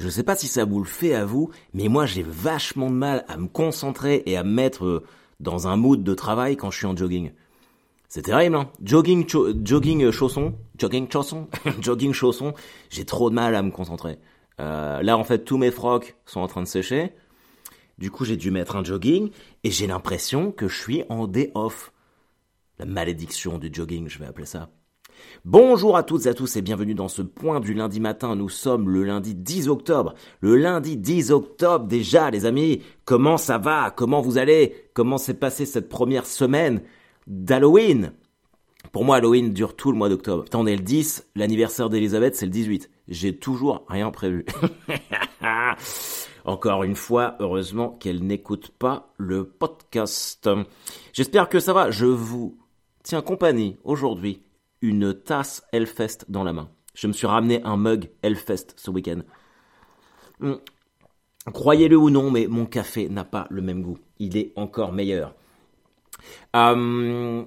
Je sais pas si ça vous le fait à vous, mais moi j'ai vachement de mal à me concentrer et à me mettre euh, dans un mood de travail quand je suis en jogging. C'est terrible, hein Jogging, jogging euh, chausson, jogging chausson, jogging chausson, j'ai trop de mal à me concentrer. Euh, là, en fait, tous mes frocs sont en train de sécher. Du coup, j'ai dû mettre un jogging et j'ai l'impression que je suis en day off. La malédiction du jogging, je vais appeler ça. Bonjour à toutes et à tous et bienvenue dans ce point du lundi matin. Nous sommes le lundi 10 octobre. Le lundi 10 octobre déjà, les amis. Comment ça va? Comment vous allez? Comment s'est passée cette première semaine d'Halloween? Pour moi, Halloween dure tout le mois d'octobre. on est le 10, l'anniversaire d'Elisabeth, c'est le 18. J'ai toujours rien prévu. Encore une fois, heureusement qu'elle n'écoute pas le podcast. J'espère que ça va. Je vous tiens compagnie aujourd'hui. Une tasse Hellfest dans la main. Je me suis ramené un mug Hellfest ce week-end. Hmm. Croyez-le ou non, mais mon café n'a pas le même goût. Il est encore meilleur. Euh,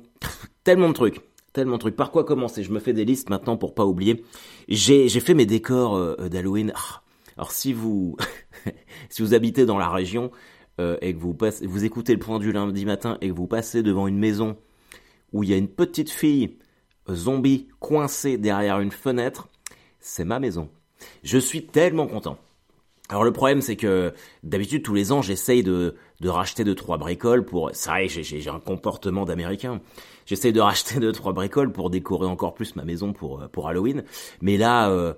tellement de trucs. Tellement de trucs. Par quoi commencer? Je me fais des listes maintenant pour pas oublier. J'ai fait mes décors euh, d'Halloween. Ah, alors si vous si vous habitez dans la région euh, et que vous passez, vous écoutez le point du lundi matin et que vous passez devant une maison où il y a une petite fille zombie coincée derrière une fenêtre, c'est ma maison. Je suis tellement content. Alors le problème c'est que d'habitude tous les ans j'essaye de, de racheter deux trois bricoles pour... C'est vrai j'ai un comportement d'américain. J'essaye de racheter deux trois bricoles pour décorer encore plus ma maison pour, pour Halloween. Mais là, euh,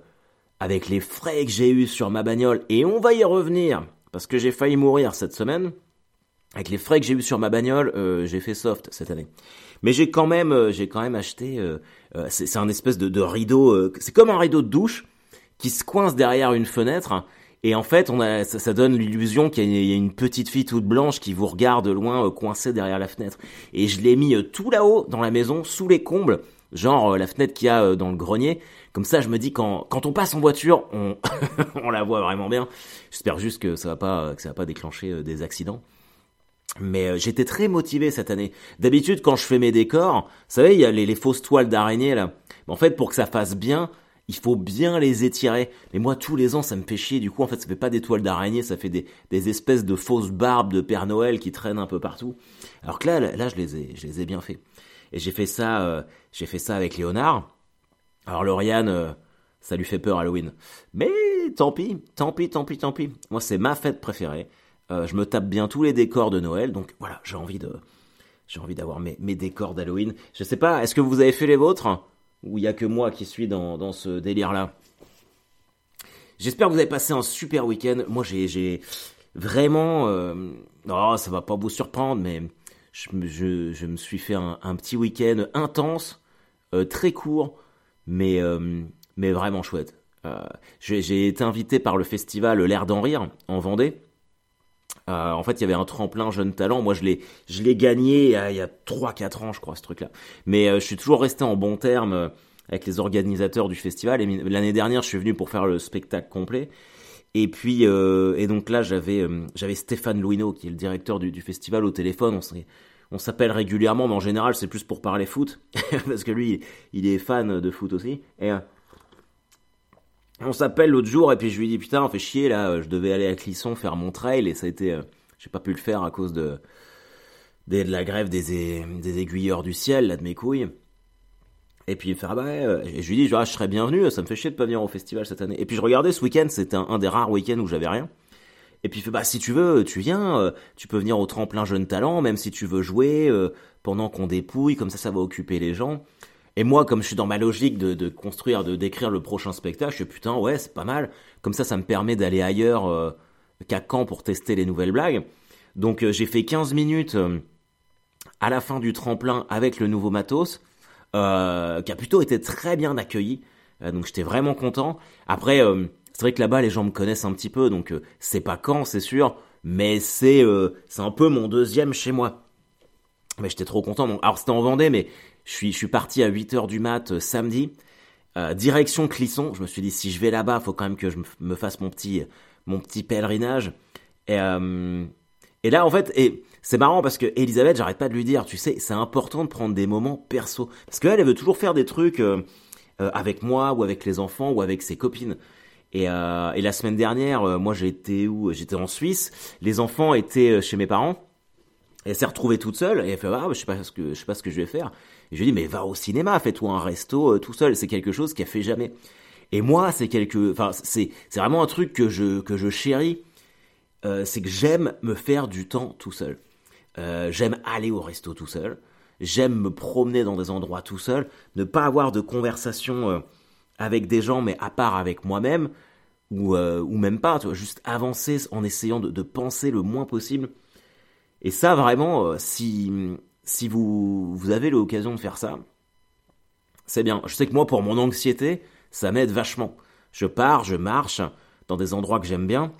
avec les frais que j'ai eus sur ma bagnole, et on va y revenir, parce que j'ai failli mourir cette semaine, avec les frais que j'ai eus sur ma bagnole, euh, j'ai fait soft cette année. Mais j'ai quand même, j'ai quand même acheté, c'est un espèce de, de rideau, c'est comme un rideau de douche qui se coince derrière une fenêtre et en fait, on a, ça, donne l'illusion qu'il y, a une petite fille toute blanche qui vous regarde loin, euh, coincée derrière la fenêtre. Et je l'ai mis euh, tout là-haut dans la maison, sous les combles, genre euh, la fenêtre qu'il y a dans le grenier. Comme ça, je me dis quand quand on passe en voiture, on on la voit vraiment bien. J'espère juste que ça va pas que ça va pas déclencher des accidents. Mais j'étais très motivé cette année. D'habitude, quand je fais mes décors, vous savez, il y a les, les fausses toiles d'araignée là. En fait, pour que ça fasse bien, il faut bien les étirer. Mais moi, tous les ans, ça me fait chier. Du coup, en fait, ça fait pas des toiles d'araignée, ça fait des, des, espèces de fausses barbes de Père Noël qui traînent un peu partout. Alors que là, là, je les ai, je les ai bien fait. Et j'ai fait ça, euh, j'ai fait ça avec Léonard. Alors Lauriane, euh, ça lui fait peur Halloween. Mais tant pis, tant pis, tant pis, tant pis. Moi, c'est ma fête préférée. Euh, je me tape bien tous les décors de Noël, donc voilà, j'ai envie de, j'ai envie d'avoir mes, décors d'Halloween. Je sais pas, est-ce que vous avez fait les vôtres? Où il y a que moi qui suis dans, ce délire-là? J'espère que vous avez passé un super week-end. Moi, j'ai vraiment... Euh, oh, ça va pas vous surprendre, mais je, me suis fait un, petit week-end intense, euh, très court, mais, euh, mais vraiment chouette. J'ai été invité par le festival L'air d'en rire en Vendée. Euh, en fait, il y avait un tremplin jeune talent. Moi, je l'ai, je l'ai gagné il y a 3-4 ans, je crois, ce truc-là. Mais euh, je suis toujours resté en bon terme euh, avec les organisateurs du festival. Et l'année dernière, je suis venu pour faire le spectacle complet. Et puis, et donc là, j'avais, j'avais Stéphane Louineau, qui est le directeur du, du festival, au téléphone. On s'appelle régulièrement, mais en général, c'est plus pour parler foot, parce que lui, il est fan de foot aussi. Et on s'appelle l'autre jour et puis je lui dis putain on fait chier là je devais aller à Clisson faire mon trail et ça a été euh, j'ai pas pu le faire à cause de de, la grève des, des aiguilleurs du ciel là de mes couilles. Et puis il me fait ah bah et je lui dis ah, je serais bienvenu ça me fait chier de pas venir au festival cette année. Et puis je regardais ce week-end c'était un, des rares week-ends où j'avais rien. Et puis il fait bah si tu veux tu viens euh, tu peux venir au tremplin jeune talent même si tu veux jouer euh, pendant qu'on dépouille comme ça ça va occuper les gens et moi, comme je suis dans ma logique de, construire, de décrire le prochain spectacle, je suis putain, ouais, c'est pas mal. Comme ça, ça me permet d'aller ailleurs euh, qu'à Caen pour tester les nouvelles blagues. Donc euh, j'ai fait 15 minutes euh, à la fin du tremplin avec le nouveau matos, qui a plutôt été très bien accueilli. donc j'étais vraiment content. Après, c'est vrai que là-bas, les gens me connaissent un petit peu, donc c'est pas Caen, c'est sûr, mais c'est c'est un peu mon deuxième chez moi. Mais j'étais trop content. alors c'était en Vendée, mais je suis, je suis parti à 8h du mat euh, samedi, euh, direction Clisson. Je me suis dit, si je vais là-bas, faut quand même que je me fasse mon petit, mon petit pèlerinage. Et, euh, et là, en fait, et c'est marrant parce que Elisabeth, j'arrête pas de lui dire, tu sais, c'est important de prendre des moments perso. Parce qu'elle, elle veut toujours faire des trucs avec moi, ou avec les enfants, ou avec ses copines. Et, euh, et la semaine dernière, euh, moi j'étais où? J'étais en Suisse. Les enfants étaient euh, chez mes parents. Elle s'est retrouvée toute seule et elle fait ah je sais pas ce que je sais pas ce que je vais faire. Et je lui dis mais va au cinéma, fais-toi un resto euh, tout seul. C'est quelque chose qu'elle fait jamais. Et moi c'est quelque, enfin c'est c'est vraiment un truc que je que je chéris. Euh, c'est que j'aime me faire du temps tout seul. Euh, j'aime aller au resto tout seul. J'aime me promener dans des endroits tout seul. Ne pas avoir de conversation avec des gens, mais à part avec moi-même ou ou même pas. Tu vois, juste avancer en essayant de penser le moins possible. Et ça, vraiment, euh, si, si vous, vous avez l'occasion de faire ça, c'est bien. Je sais que moi, pour mon anxiété, ça m'aide vachement. Je pars, je marche dans des endroits que j'aime bien,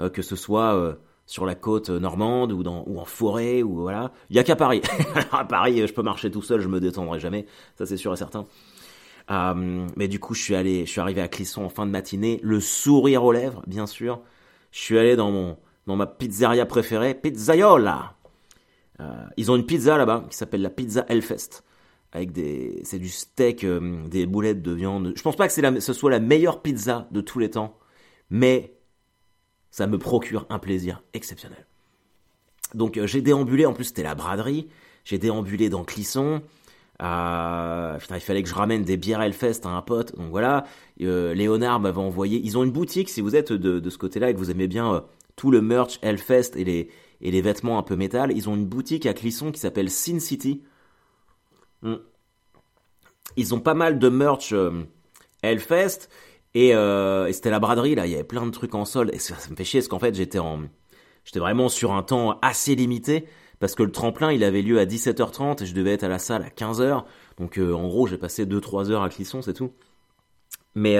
euh, que ce soit euh, sur la côte normande ou, en forêt, ou voilà. Il y a qu'à Paris. à Paris, je peux marcher tout seul, je me détendrai jamais. Ça, c'est sûr et certain. Mais du coup, je suis allé, je suis arrivé à Clisson en fin de matinée, le sourire aux lèvres, bien sûr. Je suis allé dans mon, dans ma pizzeria préférée, Pizzaiola. Euh, ils ont une pizza là-bas qui s'appelle la pizza Hellfest. Avec des, c'est du steak, euh, des boulettes de viande. Je pense pas que la, ce soit la meilleure pizza de tous les temps, mais ça me procure un plaisir exceptionnel. Donc euh, j'ai déambulé, en plus c'était la braderie, j'ai déambulé dans Clisson. Putain, il fallait que je ramène des bières Hellfest à un pote. Donc voilà, Léonard m'avait envoyé. Ils ont une boutique, si vous êtes de, de ce côté-là et que vous aimez bien tout le merch Hellfest et les, et les vêtements un peu métal, ils ont une boutique à Clisson qui s'appelle Sin City. Mm. Ils ont pas mal de merch euh, Hellfest et, euh, et c'était la braderie là, il y avait plein de trucs en solde et ça, ça me fait chier parce qu'en fait j'étais en j'étais vraiment sur un temps assez limité parce que le tremplin il avait lieu à 17h30 et je devais être à la salle à 15h. Donc euh, en gros, j'ai passé 2-3 heures à Clisson, c'est tout. Mais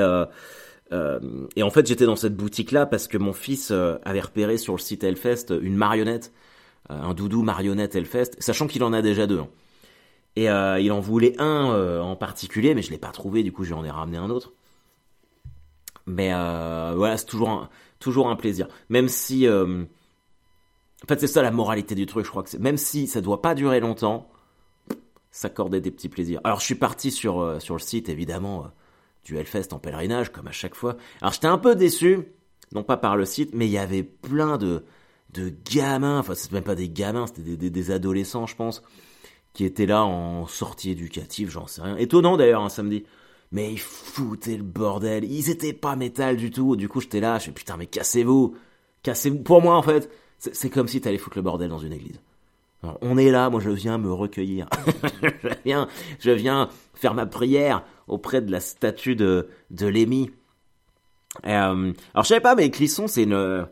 euh, euh, et en fait, j'étais dans cette boutique-là parce que mon fils euh, avait repéré sur le site Hellfest une marionnette, euh, un doudou marionnette Hellfest, sachant qu'il en a déjà deux. hein. Et euh, il en voulait un euh, en particulier, mais je l'ai pas trouvé, du coup, je lui en ai ramené un autre. Mais euh, voilà, c'est toujours un, toujours un plaisir. Même si, euh, en fait, c'est ça la moralité du truc. Je crois que c'est même si ça doit pas durer longtemps, s'accorder des petits plaisirs. Alors, je suis parti sur euh, sur le site, évidemment, euh, du Hellfest en pèlerinage, comme à chaque fois. Alors, j'étais un peu déçu, non pas par le site, mais il y avait plein de de gamins. Enfin, c'est même pas des gamins, c'était des, adolescents, je pense, qui étaient là en sortie éducative, j'en sais rien. Étonnant d'ailleurs, un samedi. Mais ils foutaient le bordel. Ils étaient pas métal du tout. Du coup, j'étais là, je fais putain, mais cassez-vous. Cassez-vous. Pour moi, en fait, c'est c'est comme si t'allais foutre le bordel dans une église. Alors, on est là, moi je viens me recueillir. je viens, je viens faire ma prière auprès de la statue de, de Lémi. Euh, alors je savais pas, mais Clisson c'est une,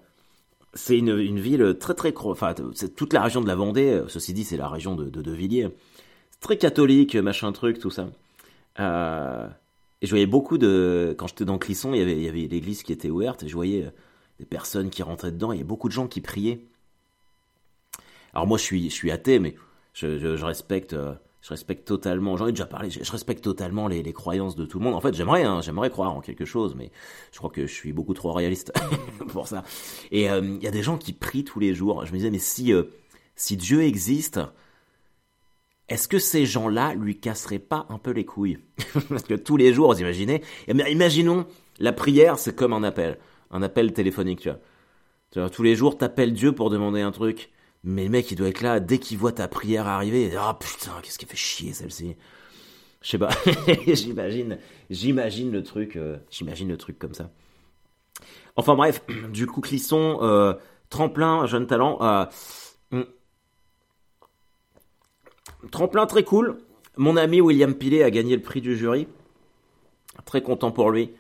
c'est une, une ville très très, enfin c'est toute la région de la Vendée. Ceci dit, c'est la région de, de, de Villiers. Très catholique, machin truc, tout ça. Euh, et je voyais beaucoup de, quand j'étais dans Clisson, il y avait, y avait l'église qui était ouverte et je voyais des personnes qui rentraient dedans. Il y a beaucoup de gens qui priaient. Alors moi, je suis, je suis athée, mais je, respecte, euh, je respecte totalement. J'en ai déjà parlé. Je, respecte totalement les, croyances de tout le monde. En fait, j'aimerais, hein, j'aimerais croire en quelque chose, mais je crois que je suis beaucoup trop réaliste pour ça. Et euh, il y a des gens qui prient tous les jours. Je me disais, mais si, euh, Dieu existe, est-ce que ces gens-là lui casseraient pas un peu les couilles? Parce que tous les jours, vous imaginez Eh Imaginons, la prière, c'est comme un appel, un appel téléphonique, tu vois. Tu vois, tous les jours, t'appelles Dieu pour demander un truc. Mais le mec, il doit être là, dès qu'il voit ta prière arriver, ah putain, qu'est-ce qui fait chier celle-ci Je sais pas, j'imagine, j'imagine le truc, euh, le truc comme ça. Enfin bref, du coup, Clisson, euh, tremplin, jeune talent, euh, hmm. tremplin très cool. Mon ami William Pilet a gagné le prix du jury. Très content pour lui.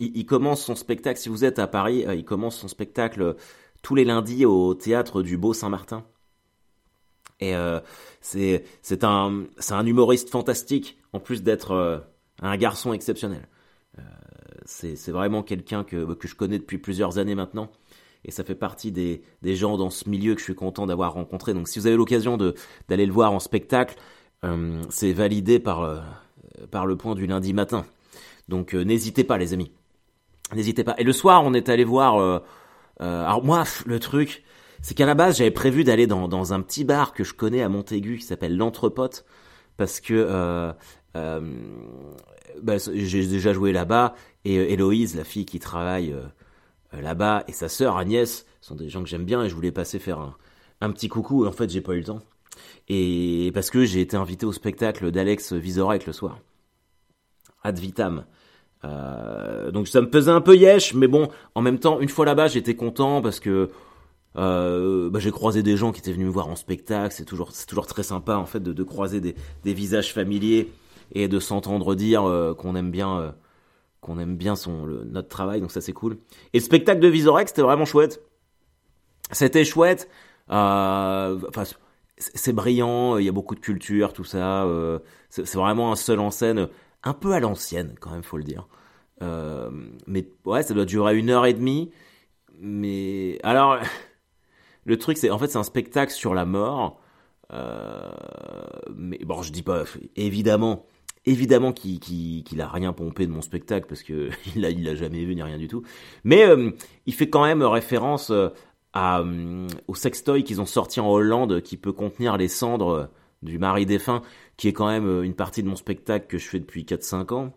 Il, commence son spectacle, si vous êtes à Paris, il commence son spectacle tous les lundis au théâtre du Beau Saint-Martin. Et euh, c'est un un humoriste fantastique en plus d'être euh, un garçon exceptionnel. Euh, c'est vraiment quelqu'un que que je connais depuis plusieurs années maintenant et ça fait partie des des gens dans ce milieu que je suis content d'avoir rencontré. Donc si vous avez l'occasion d'aller le voir en spectacle, c'est validé par par le point du lundi matin. Donc n'hésitez pas les amis. N'hésitez pas. Et le soir, on est allé voir alors moi, le truc, c'est qu'à la base, j'avais prévu d'aller dans, un petit bar que je connais à Montaigu qui s'appelle l'Entrepote, parce que euh, euh, bah, j'ai déjà joué là-bas et euh, Héloïse, la fille qui travaille euh, là-bas, et sa sœur Agnès sont des gens que j'aime bien et je voulais passer faire un, un petit coucou et en fait j'ai pas eu le temps. Et parce que j'ai été invité au spectacle d'Alex Vizorek le soir. Ad vitam. Euh, donc ça me pesait un peu yesh, mais bon, en même temps, une fois là-bas, j'étais content parce que euh, bah, j'ai croisé des gens qui étaient venus me voir en spectacle. C'est toujours, c'est toujours très sympa en fait de, croiser des, visages familiers et de s'entendre dire euh, qu'on aime bien, qu'on aime bien notre travail. Donc ça c'est cool. Et le spectacle de Visorex, c'était vraiment chouette. C'était chouette. Enfin, c'est brillant. Il y a beaucoup de culture, tout ça. c'est vraiment un seul en scène un peu à l'ancienne, quand même, faut le dire. Euh, mais ouais, ça doit durer une heure et demie. Mais alors, le truc, c'est en fait, c'est un spectacle sur la mort. Euh, mais bon, je dis pas, évidemment, évidemment qu'il qu a rien pompé de mon spectacle parce que il a, il a jamais vu ni rien du tout. Mais euh, il fait quand même référence au sextoy qu'ils ont sorti en Hollande qui peut contenir les cendres du mari défunt qui est quand même euh, une partie de mon spectacle que je fais depuis 4-5 ans.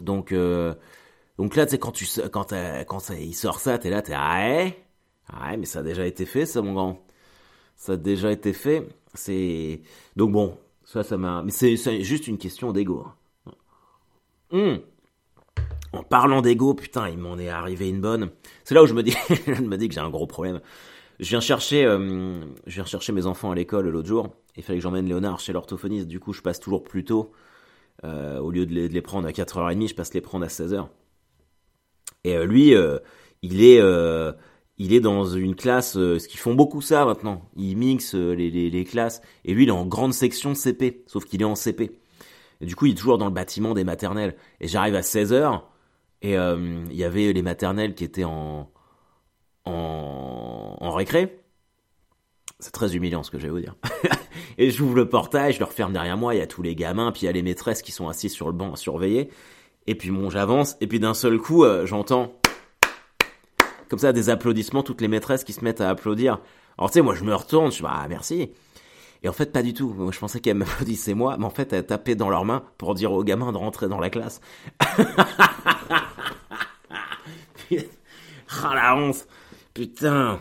Donc, euh, donc là, tu sais, quand, quand, quand ça, il sort ça, t'es là, t'es ah ouais, ah ouais, mais ça a déjà été fait, ça, mon grand. Ça a déjà été fait. C'est donc bon, ça, ça m'a. Mais c'est juste une question d'ego. Mmh. En parlant d'ego, putain, il m'en est arrivé une bonne. C'est là où je me dis, je me dis que j'ai un gros problème. Je viens chercher, euh, je viens chercher mes enfants à l'école l'autre jour. Il fallait que j'emmène Léonard chez l'orthophoniste. Du coup, je passe toujours plus tôt. Euh, au lieu de les, prendre à 4h30, je passe les prendre à 16h. Et euh, lui, il est, il est dans une classe, ce qu'ils font beaucoup ça maintenant. Ils mixent les, classes. Et lui, il est en grande section CP, sauf qu'il est en CP. Du coup, il est toujours dans le bâtiment des maternelles. Et j'arrive à 16h, et il y avait les maternelles qui étaient en, en, en récré. C'est très humiliant ce que je vais vous dire. et j'ouvre le portail, je le referme derrière moi, il y a tous les gamins, puis il y a les maîtresses qui sont assises sur le banc à surveiller. Et puis bon, j'avance, et puis d'un seul coup, euh, j'entends comme ça des applaudissements, toutes les maîtresses qui se mettent à applaudir. Alors tu sais, moi je me retourne, je dis ah merci. Et en fait pas du tout. Je pensais qu'elles m'applaudissaient moi, mais en fait elles tapaient dans leurs mains pour dire aux gamins de rentrer dans la classe. ah la honte, putain.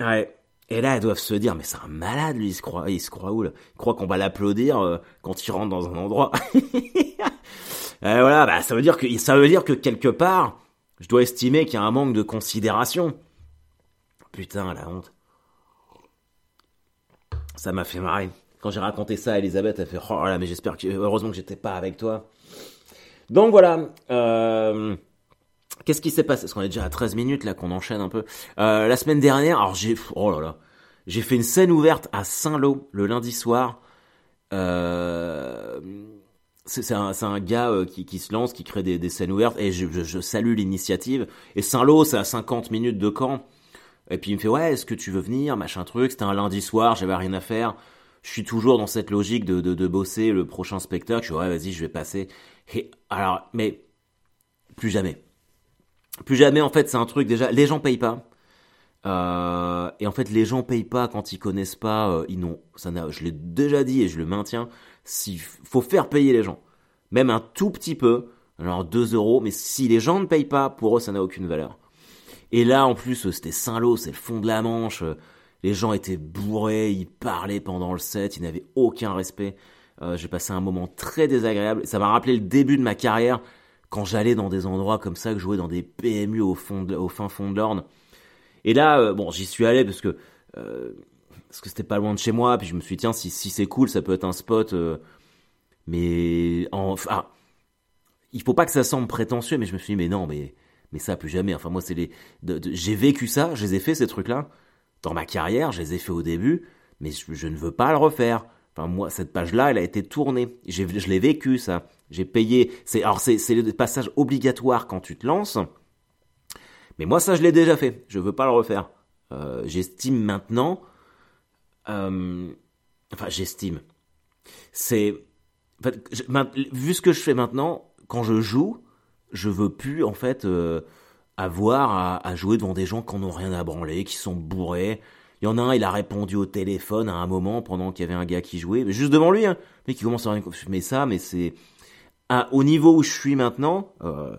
Ouais. Et là, elles doivent se dire, mais c'est un malade, lui, il se croit, il se croit où, là? Il croit qu'on va l'applaudir euh, quand il rentre dans un endroit. et voilà, bah, ça veut dire que, ça veut dire que quelque part, je dois estimer qu'il y a un manque de considération. Putain, la honte. Ça m'a fait marrer. Quand j'ai raconté ça à Elisabeth, elle fait, oh là, mais j'espère que, heureusement que j'étais pas avec toi. Donc voilà, euh, Qu'est-ce qui s'est passé? Parce qu'on est déjà à 13 minutes là qu'on enchaîne un peu. Euh, la semaine dernière, alors j'ai oh là là, j'ai fait une scène ouverte à Saint-Lô le lundi soir. Euh, c'est un, gars euh, qui, se lance, qui crée des, scènes ouvertes et je, salue l'initiative. Et Saint-Lô, c'est à 50 minutes de camp. Et puis il me fait ouais, est-ce que tu veux venir, machin truc. C'était un lundi soir, j'avais rien à faire. Je suis toujours dans cette logique de, de, de bosser le prochain spectacle. Je suis ouais, vas-y, je vais passer. Et alors, mais plus jamais plus jamais, en fait, c'est un truc déjà. Les gens payent pas. Euh, et en fait, les gens payent pas quand ils connaissent pas. Euh, ils n'ont, ça n'a, je l'ai déjà dit et je le maintiens. S'il faut faire payer les gens, même un tout petit peu, genre 2 euros. Mais si les gens ne payent pas, pour eux, ça n'a aucune valeur. Et là, en plus, c'était Saint-Lô, c'est le fond de la Manche. Les gens étaient bourrés, ils parlaient pendant le set, ils n'avaient aucun respect. Euh, j'ai passé un moment très désagréable. Ça m'a rappelé le début de ma carrière quand j'allais dans des endroits comme ça, que je jouais dans des PMU au, fond fin fond de l'Orne. Et là, euh, bon, j'y suis allé parce que euh, parce que c'était pas loin de chez moi, puis je me suis dit, tiens, si, c'est cool, ça peut être un spot. Euh, mais enfin, il faut pas que ça semble prétentieux, mais je me suis dit, mais non, mais mais ça plus jamais. Enfin moi, c'est les, j'ai vécu ça, je les ai fait ces trucs-là dans ma carrière, je les ai fait au début, mais je, ne veux pas le refaire. Enfin moi, cette page-là, elle a été tournée. Je l'ai vécu ça. J'ai payé. C'est alors c'est c'est le passage obligatoire quand tu te lances. Mais moi ça je l'ai déjà fait. Je veux pas le refaire. Euh, j'estime maintenant. Euh, enfin j'estime. C'est en vu ce que je fais maintenant, quand je joue, je veux plus en fait euh, avoir à, jouer devant des gens qui n'ont rien à branler, qui sont bourrés. Il y en a un, il a répondu au téléphone à un moment pendant qu'il y avait un gars qui jouait, juste devant lui, hein, mais qui commence à mais ça, mais c'est au niveau où je suis maintenant. Euh,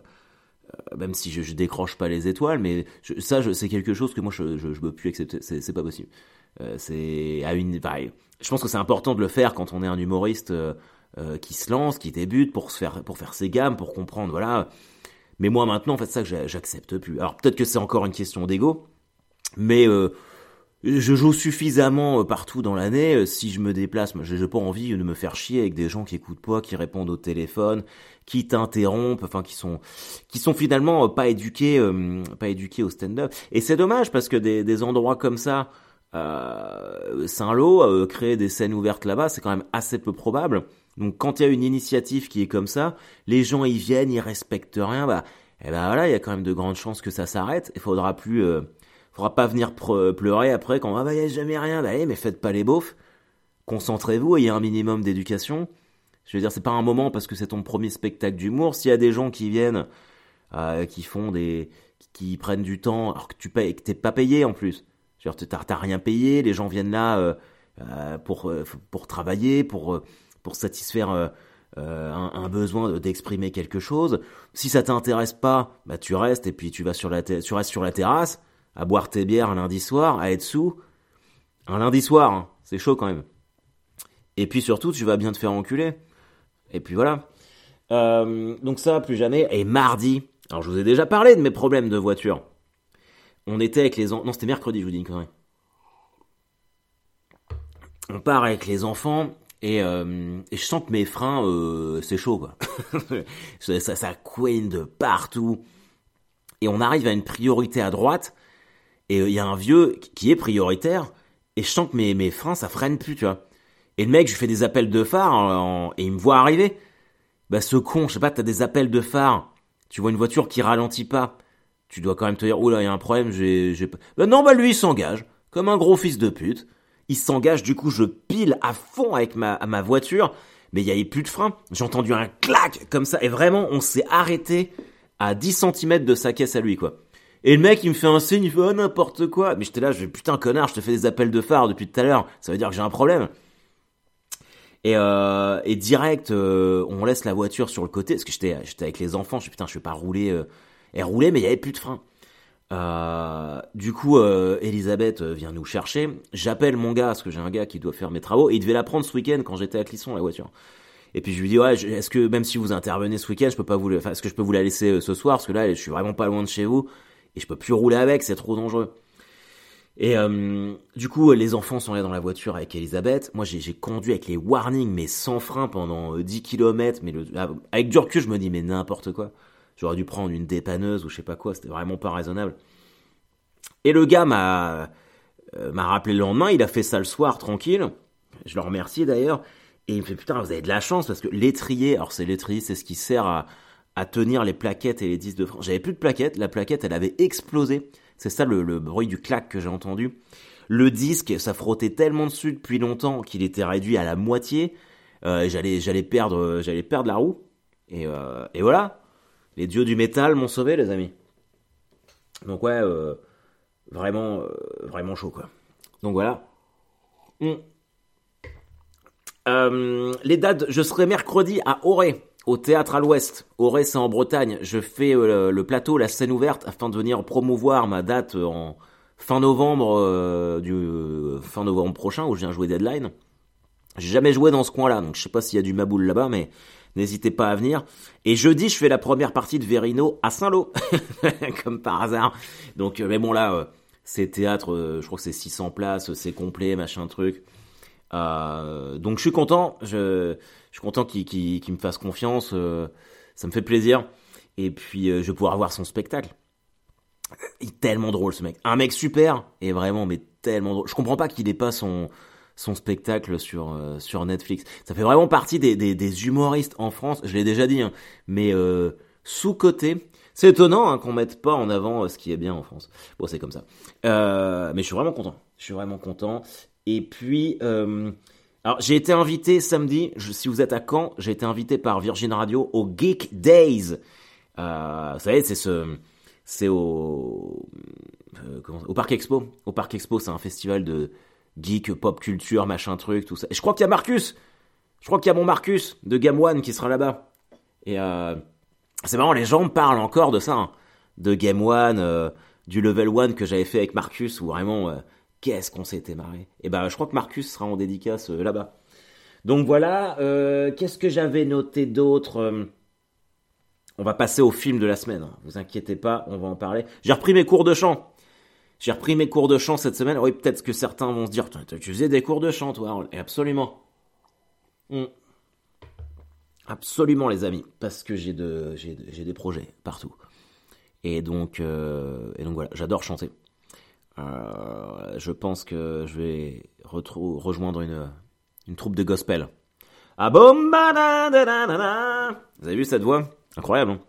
euh, même si je, je, décroche pas les étoiles, mais ça, c'est quelque chose que moi je, je, peux plus accepter. C'est pas possible. Euh, c'est à une. Bah, je pense que c'est important de le faire quand on est un humoriste euh, euh, qui se lance, qui débute pour se faire pour faire ses gammes, pour comprendre, voilà. Mais moi maintenant, en fait, ça que j'accepte plus. Alors peut-être que c'est encore une question d'ego, mais euh, je joue suffisamment partout dans l'année. Si je me déplace, je n'ai pas envie de me faire chier avec des gens qui écoutent pas, qui répondent au téléphone, qui t'interrompent, enfin qui sont qui sont finalement pas éduqués, pas éduqués au stand-up. Et c'est dommage parce que des, des endroits comme ça, euh, Saint-Lô, euh, créer des scènes ouvertes là-bas, c'est quand même assez peu probable. Donc quand il y a une initiative qui est comme ça, les gens y viennent, ils respectent rien, bah, et eh ben voilà, il y a quand même de grandes chances que ça s'arrête. Il faudra plus, euh, faudra pas venir pleurer après quand ah bah y a jamais rien. Bah mais faites pas les beaufs. Concentrez-vous, ayez un minimum d'éducation. Je veux dire, c'est pas un moment parce que c'est ton premier spectacle d'humour. S'il y a des gens qui viennent, euh, qui font des, qui prennent du temps, alors que tu payes, que t'es pas payé en plus T'as rien payé, les gens viennent là euh, euh, pour pour travailler, pour pour satisfaire un, un, besoin d'exprimer quelque chose. Si ça t'intéresse pas, bah tu restes et puis tu vas sur la tu restes sur la terrasse à boire tes bières un lundi soir, à être sous. Un lundi soir, hein, c'est chaud quand même. Et puis surtout, tu vas bien te faire enculer. Et puis voilà. donc ça, plus jamais. Et mardi, alors je vous ai déjà parlé de mes problèmes de voiture on était avec les enfants. Non, c'était mercredi, je vous dis une connerie. On part avec les enfants et, euh, je sens que mes freins, euh, c'est chaud, quoi. ça, ça, ça couine de partout. Et on arrive à une priorité à droite et euh, il y a un vieux qui est prioritaire et je sens que mes, mes freins, ça freine plus, tu vois. Et le mec, je lui fais des appels de phare et il me voit arriver. Bah ce con, je sais pas, t'as des appels de phare. Tu vois une voiture qui ralentit pas tu dois quand même te dire, oula, il y a un problème, j'ai, Ben non, bah lui, il s'engage. Comme un gros fils de pute. Il s'engage, du coup, je pile à fond avec ma, ma voiture. Mais il y avait plus de frein. J'ai entendu un clac, comme ça. Et vraiment, on s'est arrêté à 10 cm de sa caisse à lui, quoi. Et le mec, il me fait un signe, il fait, oh, n'importe quoi. Mais j'étais là, je putain, connard, je te fais des appels de phare depuis tout à l'heure. Ça veut dire que j'ai un problème. Et, euh, et direct, euh, on laisse la voiture sur le côté, parce que j'étais, j'étais avec les enfants, je suis putain, je vais pas rouler, euh, elle roulait, mais il y avait plus de frein. Euh, du coup, Elisabeth vient nous chercher. J'appelle mon gars, parce que j'ai un gars qui doit faire mes travaux, et il devait la prendre ce week-end quand j'étais à Clisson, la voiture. Et puis je lui dis ouais, est-ce que même si vous intervenez ce week-end, je peux pas vous, enfin, est-ce que je peux vous la laisser ce soir, parce que là, je suis vraiment pas loin de chez vous et je peux plus rouler avec, c'est trop dangereux. Et euh, du coup, les enfants sont allés dans la voiture avec Elisabeth. Moi, j'ai conduit avec les warnings, mais sans frein pendant 10 km. Mais le, avec du recul, je me dis, mais n'importe quoi. J'aurais dû prendre une dépanneuse ou je sais pas quoi, c'était vraiment pas raisonnable. Et le gars m'a euh, m'a rappelé le lendemain, il a fait ça le soir tranquille. Je le remercie d'ailleurs. Et il me fait putain, vous avez de la chance parce que l'étrier, alors c'est l'étrier, c'est ce qui sert à, à tenir les plaquettes et les disques de frein. J'avais plus de plaquettes, la plaquette elle avait explosé. C'est ça le, bruit du clac que j'ai entendu. Le disque, ça frottait tellement dessus depuis longtemps qu'il était réduit à la moitié. Euh, j'allais j'allais perdre j'allais perdre la roue. Et, euh, et voilà. Les dieux du métal m'ont sauvé, les amis. Donc ouais, euh, vraiment, vraiment chaud quoi. Donc voilà. Hmm. Les dates, je serai mercredi à Auray, au théâtre à l'Ouest. Auray, c'est en Bretagne. Je fais le plateau, la scène ouverte, afin de venir promouvoir ma date en fin novembre, du fin novembre prochain, où je viens jouer Deadline. J'ai jamais joué dans ce coin-là, donc je sais pas s'il y a du Maboule là-bas, mais N'hésitez pas à venir. Et jeudi, je fais la première partie de Verino à Saint-Lô, comme par hasard. Donc, euh, mais bon là, euh, c'est théâtre, euh, je crois que c'est 600 places, c'est complet, machin truc. Donc je suis content, je, suis content qu'il me fasse confiance, ça me fait plaisir. Et puis je vais pouvoir voir son spectacle. Il est tellement drôle ce mec. Un mec super, et vraiment, mais tellement drôle. Je comprends pas qu'il ait pas son, spectacle sur euh, sur Netflix. Ça fait vraiment partie des, humoristes en France, je l'ai déjà dit, hein, mais euh, sous côté. C'est étonnant hein, qu'on mette pas en avant euh, ce qui est bien en France. Bon, c'est comme ça. mais je suis vraiment content. Je suis vraiment content. Et puis, alors j'ai été invité samedi. Si vous êtes à Caen, j'ai été invité par Virgin Radio au Geek Days. vous savez, c'est ce, c'est au au Parc Expo. Au Parc Expo, c'est un festival de geek, pop culture, machin truc, tout ça. Et je crois qu'il y a Marcus. Je crois qu'il y a mon Marcus de Game One qui sera là-bas. Et c'est marrant, les gens parlent encore de ça, hein. de Game One, du Level One que j'avais fait avec Marcus, où vraiment, qu'est-ce qu'on s'était marré. Et ben, je crois que Marcus sera en dédicace là-bas. Donc voilà, qu'est-ce que j'avais noté d'autre on va passer au film de la semaine. Hein. Vous inquiétez pas, on va en parler. J'ai repris mes cours de chant. J'ai repris mes cours de chant cette semaine. Oui, peut-être que certains vont se dire, tu faisais des cours de chant, toi. Absolument. Hmm. Absolument, les amis. Parce que j'ai de, j'ai, des projets partout. Et donc, euh, et donc voilà, j'adore chanter. Euh, je pense que je vais rejoindre une, troupe de gospel. Ah boum, Vous avez vu cette voix? Incroyable. Hein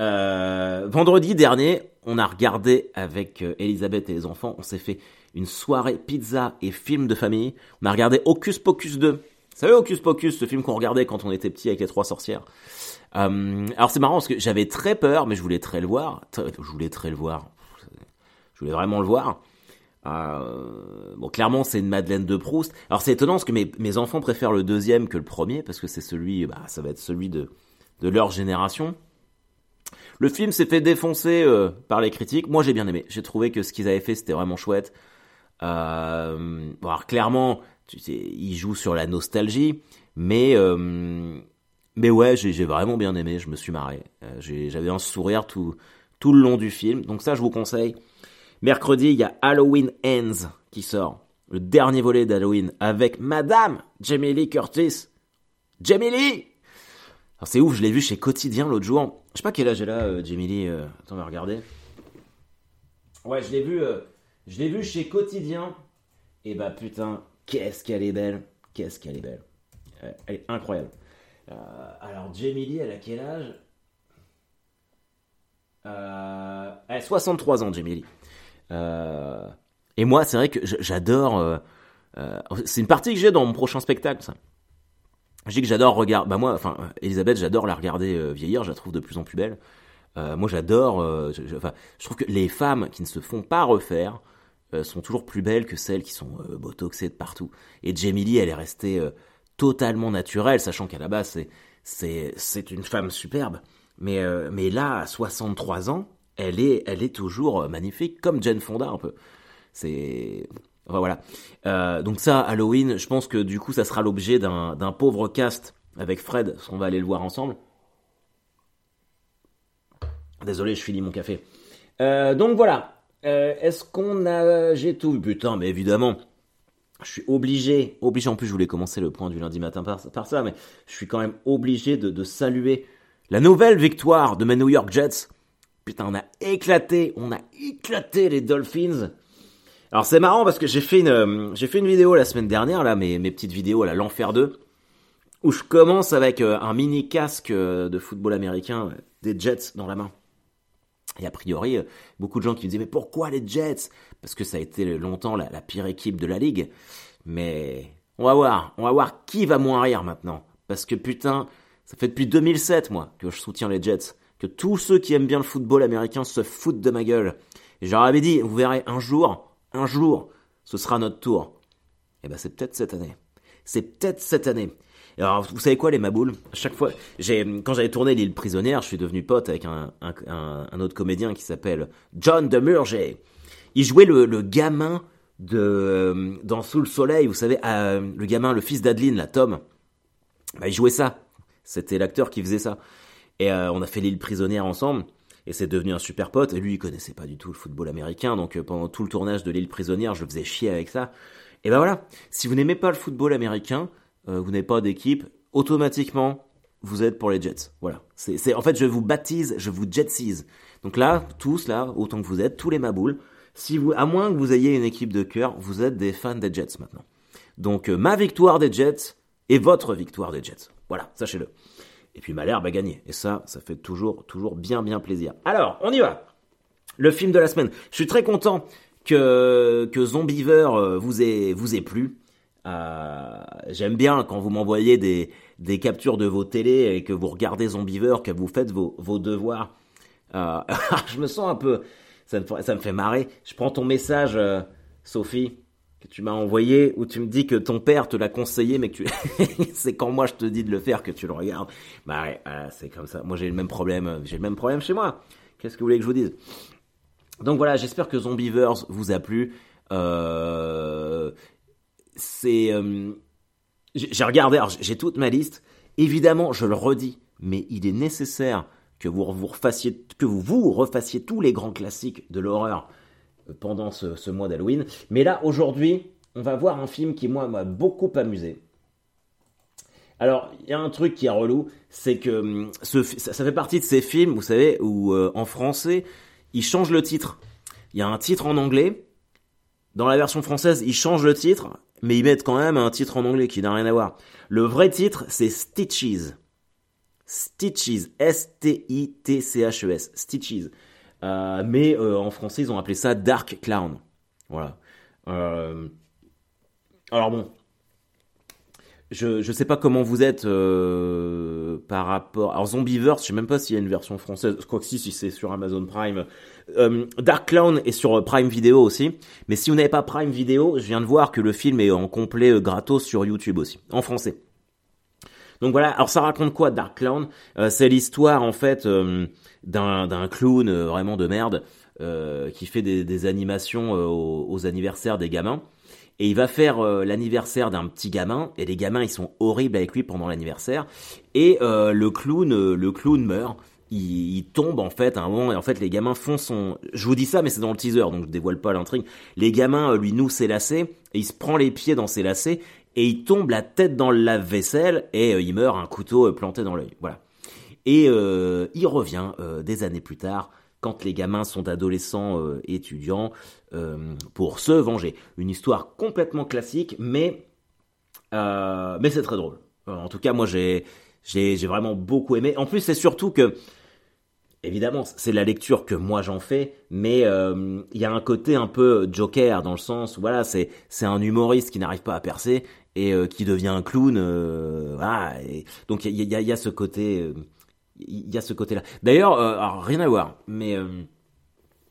euh, vendredi dernier, on a regardé avec euh, Elisabeth et les enfants, on s'est fait une soirée pizza et film de famille. On a regardé Hocus Pocus 2. Vous savez Hocus Pocus, ce film qu'on regardait quand on était petit avec les trois sorcières? Euh, alors c'est marrant parce que j'avais très peur, mais je voulais très le voir. Je voulais très le voir. Je voulais vraiment le voir. Euh, bon, clairement, c'est une Madeleine de Proust. Alors c'est étonnant parce que mes, enfants préfèrent le deuxième que le premier parce que c'est celui, bah, ça va être celui de leur génération. Le film s'est fait défoncer euh, par les critiques. Moi, j'ai bien aimé. J'ai trouvé que ce qu'ils avaient fait, c'était vraiment chouette. Euh, clairement, tu sais, ils jouent sur la nostalgie, mais mais ouais, j'ai vraiment bien aimé. Je me suis marré. J'avais un sourire tout tout le long du film. Donc ça, je vous conseille. Mercredi, il y a Halloween Ends qui sort, le dernier volet d'Halloween avec Madame Jamie Lee Curtis. Jamie Lee c'est ouf, je l'ai vu chez Quotidien l'autre jour. Je sais pas quel âge elle a, euh, Jamie Lee. Euh, attends, on va regarder. Ouais, je l'ai vu, euh, je l'ai vu chez Quotidien. Et bah putain, qu'est-ce qu'elle est belle. Qu'est-ce qu'elle est belle. elle est incroyable. alors Jamie Lee, elle a quel âge? Elle a 63 ans, Jamie Lee. Et moi, c'est vrai que j'adore... c'est une partie que j'ai dans mon prochain spectacle, ça. Je dis que j'adore regarder. Bah moi, enfin, Elisabeth, j'adore la regarder euh, vieillir. Je la trouve de plus en plus belle. Euh, moi, j'adore. Euh, je, enfin, je trouve que les femmes qui ne se font pas refaire sont toujours plus belles que celles qui sont botoxées de partout. Et Jamie Lee, elle est restée totalement naturelle, sachant qu'à la base, c'est c'est c'est une femme superbe. Mais mais là, à 63 ans, elle est elle est toujours magnifique, comme Jane Fonda un peu. C'est Enfin voilà. Euh, donc ça, Halloween, je pense que du coup, ça sera l'objet d'un pauvre cast avec Fred, parce qu'on va aller le voir ensemble. Désolé, je finis mon café. Euh, donc voilà. Euh, est-ce qu'on a... J'ai tout Putain, mais évidemment. Je suis obligé, obligé, en plus je voulais commencer le point du lundi matin par, ça, mais je suis quand même obligé de saluer la nouvelle victoire de mes New York Jets. Putain, on a éclaté, on a éclaté les Dolphins. Alors c'est marrant parce que j'ai fait une euh, vidéo la semaine dernière là mes petites vidéos à l'enfer 2 où je commence avec euh, un mini casque euh, de football américain des Jets dans la main. Et a priori beaucoup de gens qui me disaient mais pourquoi les Jets? Parce que ça a été longtemps la, la, pire équipe de la ligue. Mais on va voir, on va voir qui va moins rire maintenant parce que putain, ça fait depuis 2007 moi que je soutiens les Jets, que tous ceux qui aiment bien le football américain se foutent de ma gueule. Et j'aurais avais dit, vous verrez un jour, un jour, ce sera notre tour. Et eh ben c'est peut-être cette année. C'est peut-être cette année. alors, vous savez quoi, les maboules? À chaque fois, quand j'avais tourné L'île prisonnière, je suis devenu pote avec un, autre comédien qui s'appelle John Demurger. Il jouait le, le gamin de dans Sous le soleil, vous savez, euh, le gamin, le fils d'Adeline, la Tom. Bah, il jouait ça. C'était l'acteur qui faisait ça. Et euh, on a fait L'île prisonnière ensemble et c'est devenu un super pote. Et lui, il connaissait pas du tout le football américain, donc euh, pendant tout le tournage de l'île prisonnière, je le faisais chier avec ça. Et ben voilà, si vous n'aimez pas le football américain, euh, vous n'avez pas d'équipe, automatiquement, vous êtes pour les Jets. Voilà. C'est, en fait, je vous baptise, je vous jetsise. Donc là, tous là, autant que vous êtes, tous les maboules, si à moins que vous ayez une équipe de cœur, vous êtes des fans des Jets maintenant. Donc ma victoire des Jets et votre victoire des Jets. Voilà, sachez-le. Et puis Malherbe a gagné. Et ça, ça fait toujours, toujours bien, bien plaisir. Alors, on y va. Le film de la semaine. Je suis très content que, que Zombiever euh, vous ait, vous ait plu. Euh, J'aime bien quand vous m'envoyez des, des captures de vos télés et que vous regardez Zombiever, que vous faites vos, vos devoirs. Euh, je me sens un peu, ça me, ça fait marrer. Je prends ton message, Sophie, que tu m'as envoyé, où tu me dis que ton père te l'a conseillé, mais que tu... c'est quand moi je te dis de le faire que tu le regardes. Bah ouais, c'est comme ça. Moi j'ai le même problème, j'ai le même problème chez moi. Qu'est-ce que vous voulez que je vous dise? Donc voilà, j'espère que Zombievers vous a plu. Euh, c'est... Euh, j'ai regardé, j'ai toute ma liste. Évidemment, je le redis, mais il est nécessaire que vous vous refassiez, que vous vous refassiez tous les grands classiques de l'horreur euh, pendant ce, mois d'Halloween. Mais là, aujourd'hui, on va voir un film qui, moi, m'a beaucoup amusé. Alors, il y a un truc qui est relou, c'est que hum, ça, fait partie de ces films, vous savez, où euh, en français, ils changent le titre. Il y a un titre en anglais. Dans la version française, ils changent le titre, mais ils mettent quand même un titre en anglais qui n'a rien à voir. Le vrai titre, c'est Stitches. Stitches, S-T-I-T-C-H-E-S, e Stitches. Euh, mais euh, en français, ils ont appelé ça Dark Clown. Voilà. Euh, alors bon, je je sais pas comment vous êtes par rapport. Alors Zombieverse, je sais même pas s'il y a une version française. Quoi que si, si c'est sur Amazon Prime. Dark Clown est sur Prime Video aussi. Mais si vous n'avez pas Prime Video, je viens de voir que le film est en complet gratos sur YouTube aussi, en français. Donc voilà, alors ça raconte quoi Dark Clown? Euh, C'est l'histoire en fait euh, d'un clown euh, vraiment de merde qui fait des, animations aux, anniversaires des gamins. Et il va faire l'anniversaire d'un petit gamin et les gamins ils sont horribles avec lui pendant l'anniversaire et le clown le clown meurt. Il, tombe en fait à un moment et en fait les gamins font son je vous dis ça mais c'est dans le teaser donc je dévoile pas l'intrigue les gamins lui nouent ses lacets et il se prend les pieds dans ses lacets et il tombe la tête dans le lave-vaisselle et euh, il meurt un couteau euh, planté dans l'œil. Voilà. Et euh, il revient des années plus tard quand les gamins sont adolescents étudiants pour se venger. Une histoire complètement classique, mais mais c'est très drôle. en tout cas, moi j'ai j'ai vraiment beaucoup aimé. En plus, c'est surtout que évidemment, c'est la lecture que moi j'en fais, mais il y a un côté un peu Joker dans le sens voilà, c'est un humoriste qui n'arrive pas à percer et euh, qui devient un clown. Euh, donc il y a, ce côté, il y a ce côté-là. D'ailleurs, euh, rien à voir, mais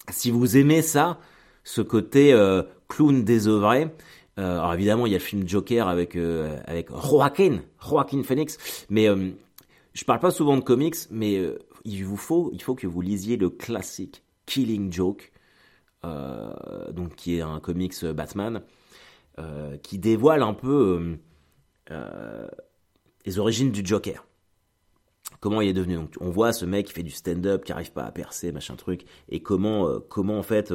si vous aimez ça, ce côté clown désœuvré. alors évidemment, il y a le film Joker avec avec Joaquin, Joaquin Phoenix, mais je parle pas souvent de comics, mais il vous faut, il faut que vous lisiez le classique Killing Joke, donc qui est un comics Batman, euh, qui dévoile un peu euh, euh, les origines du Joker. Comment il est devenu. Donc, on voit ce mec qui fait du stand-up, qui arrive pas à percer, machin truc, et comment, comment en fait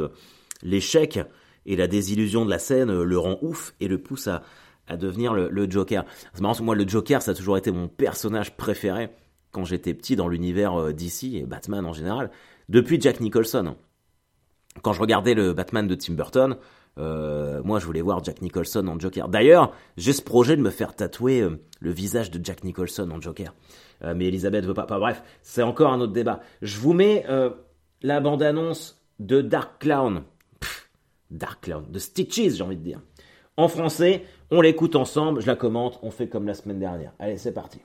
l'échec et la désillusion de la scène le rend ouf et le pousse à, à devenir le, Joker. C'est marrant, moi le Joker, ça a toujours été mon personnage préféré quand j'étais petit dans l'univers DC et Batman en général, depuis Jack Nicholson. Quand je regardais le Batman de Tim Burton, euh, moi, je voulais voir Jack Nicholson en Joker. D'ailleurs, j'ai ce projet de me faire tatouer euh, le visage de Jack Nicholson en Joker. Euh, mais Elisabeth veut pas. bref, c'est encore un autre débat. Je vous mets la bande-annonce de Dark Clown. Dark Clown. De Stitches, j'ai envie de dire. En français, on l'écoute ensemble, je la commente, on fait comme la semaine dernière. Allez, c'est parti.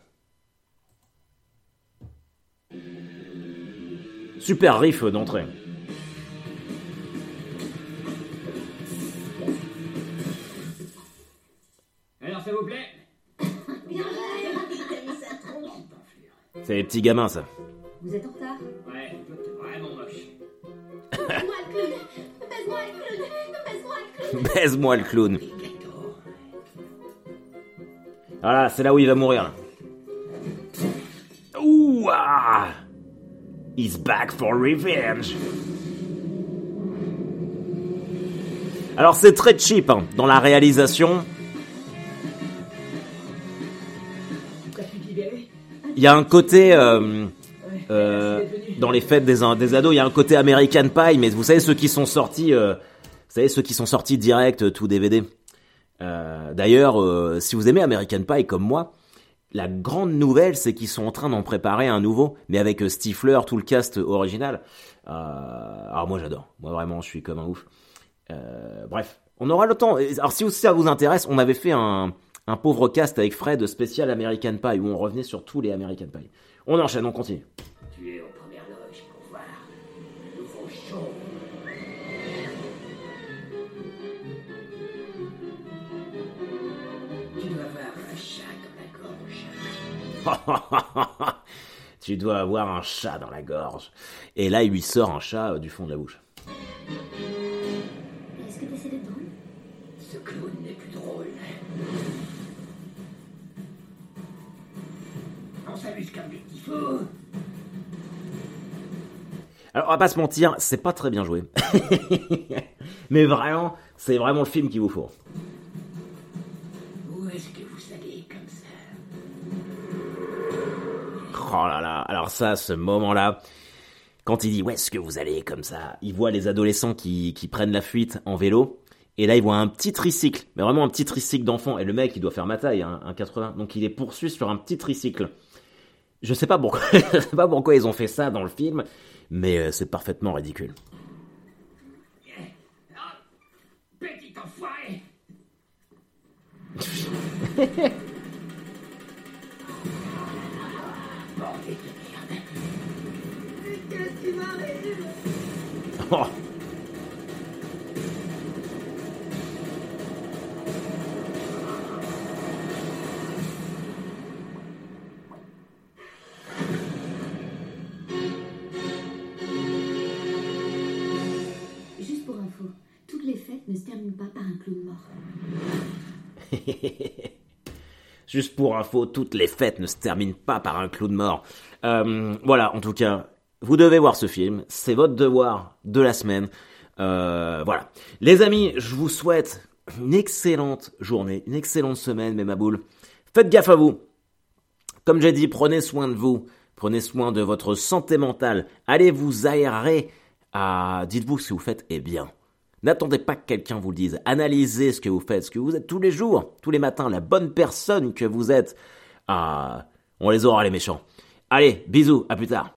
Super riff d'entrée. S'il vous plaît C'est les petits gamins, ça. Vous êtes en retard Ouais, vraiment moche. Baise-moi le clown Baise-moi le clown Baise-moi le clown Voilà, c'est là où il va mourir. Ouh ah He's back for revenge Alors c'est très cheap hein, dans la réalisation. Il y a un côté euh, euh, dans les fêtes des, des ados, il y a un côté American Pie, mais vous savez ceux qui sont sortis, euh, vous savez ceux qui sont sortis direct euh, tout DVD. Euh, D'ailleurs, euh, si vous aimez American Pie comme moi, la grande nouvelle, c'est qu'ils sont en train d'en préparer un nouveau, mais avec Stifler, tout le cast original. alors moi j'adore, moi vraiment je suis comme un ouf. bref, on aura le temps. Alors si ça vous intéresse, on avait fait un un pauvre cast avec Fred spécial American Pie où on revenait sur tous les American Pie. On enchaîne, on continue. Tu es aux premières loges pour voir le nouveau show. Tu dois avoir un chat dans la gorge. tu dois avoir un chat dans la gorge. Et là, il lui sort un chat euh, du fond de la bouche. Est-ce que tu essaies de On s'amuse comme des petits fous. Alors, on va pas se mentir, c'est pas très bien joué. Mais vraiment, c'est vraiment le film qu'il vous faut. Où est-ce que vous allez comme ça? Oh là là, alors ça, ce moment-là, quand il dit « Où est-ce que vous allez ?» comme ça, il voit les adolescents qui, qui prennent la fuite en vélo, et là, il voit un petit tricycle, mais vraiment un petit tricycle d'enfant, et le mec, il doit faire ma taille, hein, un 80, donc il est poursuivi sur un petit tricycle. Je sais pas pourquoi, je sais pas pourquoi ils ont fait ça dans le film, mais euh, c'est parfaitement ridicule. Petit enfoiré Oh. Juste pour info, toutes les fêtes ne se terminent pas par un clown mort. Euh, voilà, en tout cas, vous devez voir ce film. C'est votre devoir de la semaine. Euh, voilà. Les amis, je vous souhaite une excellente journée, une excellente semaine, mes maboules. Faites gaffe à vous. Comme j'ai dit, prenez soin de vous. Prenez soin de votre santé mentale. Allez vous aérer. Ah, dites-vous que vous faites est bien. N'attendez pas que quelqu'un vous le dise. Analysez ce que vous faites, ce que vous êtes tous les jours, tous les matins, la bonne personne que vous êtes. Ah, on les aura les méchants. Allez, bisous, à plus tard.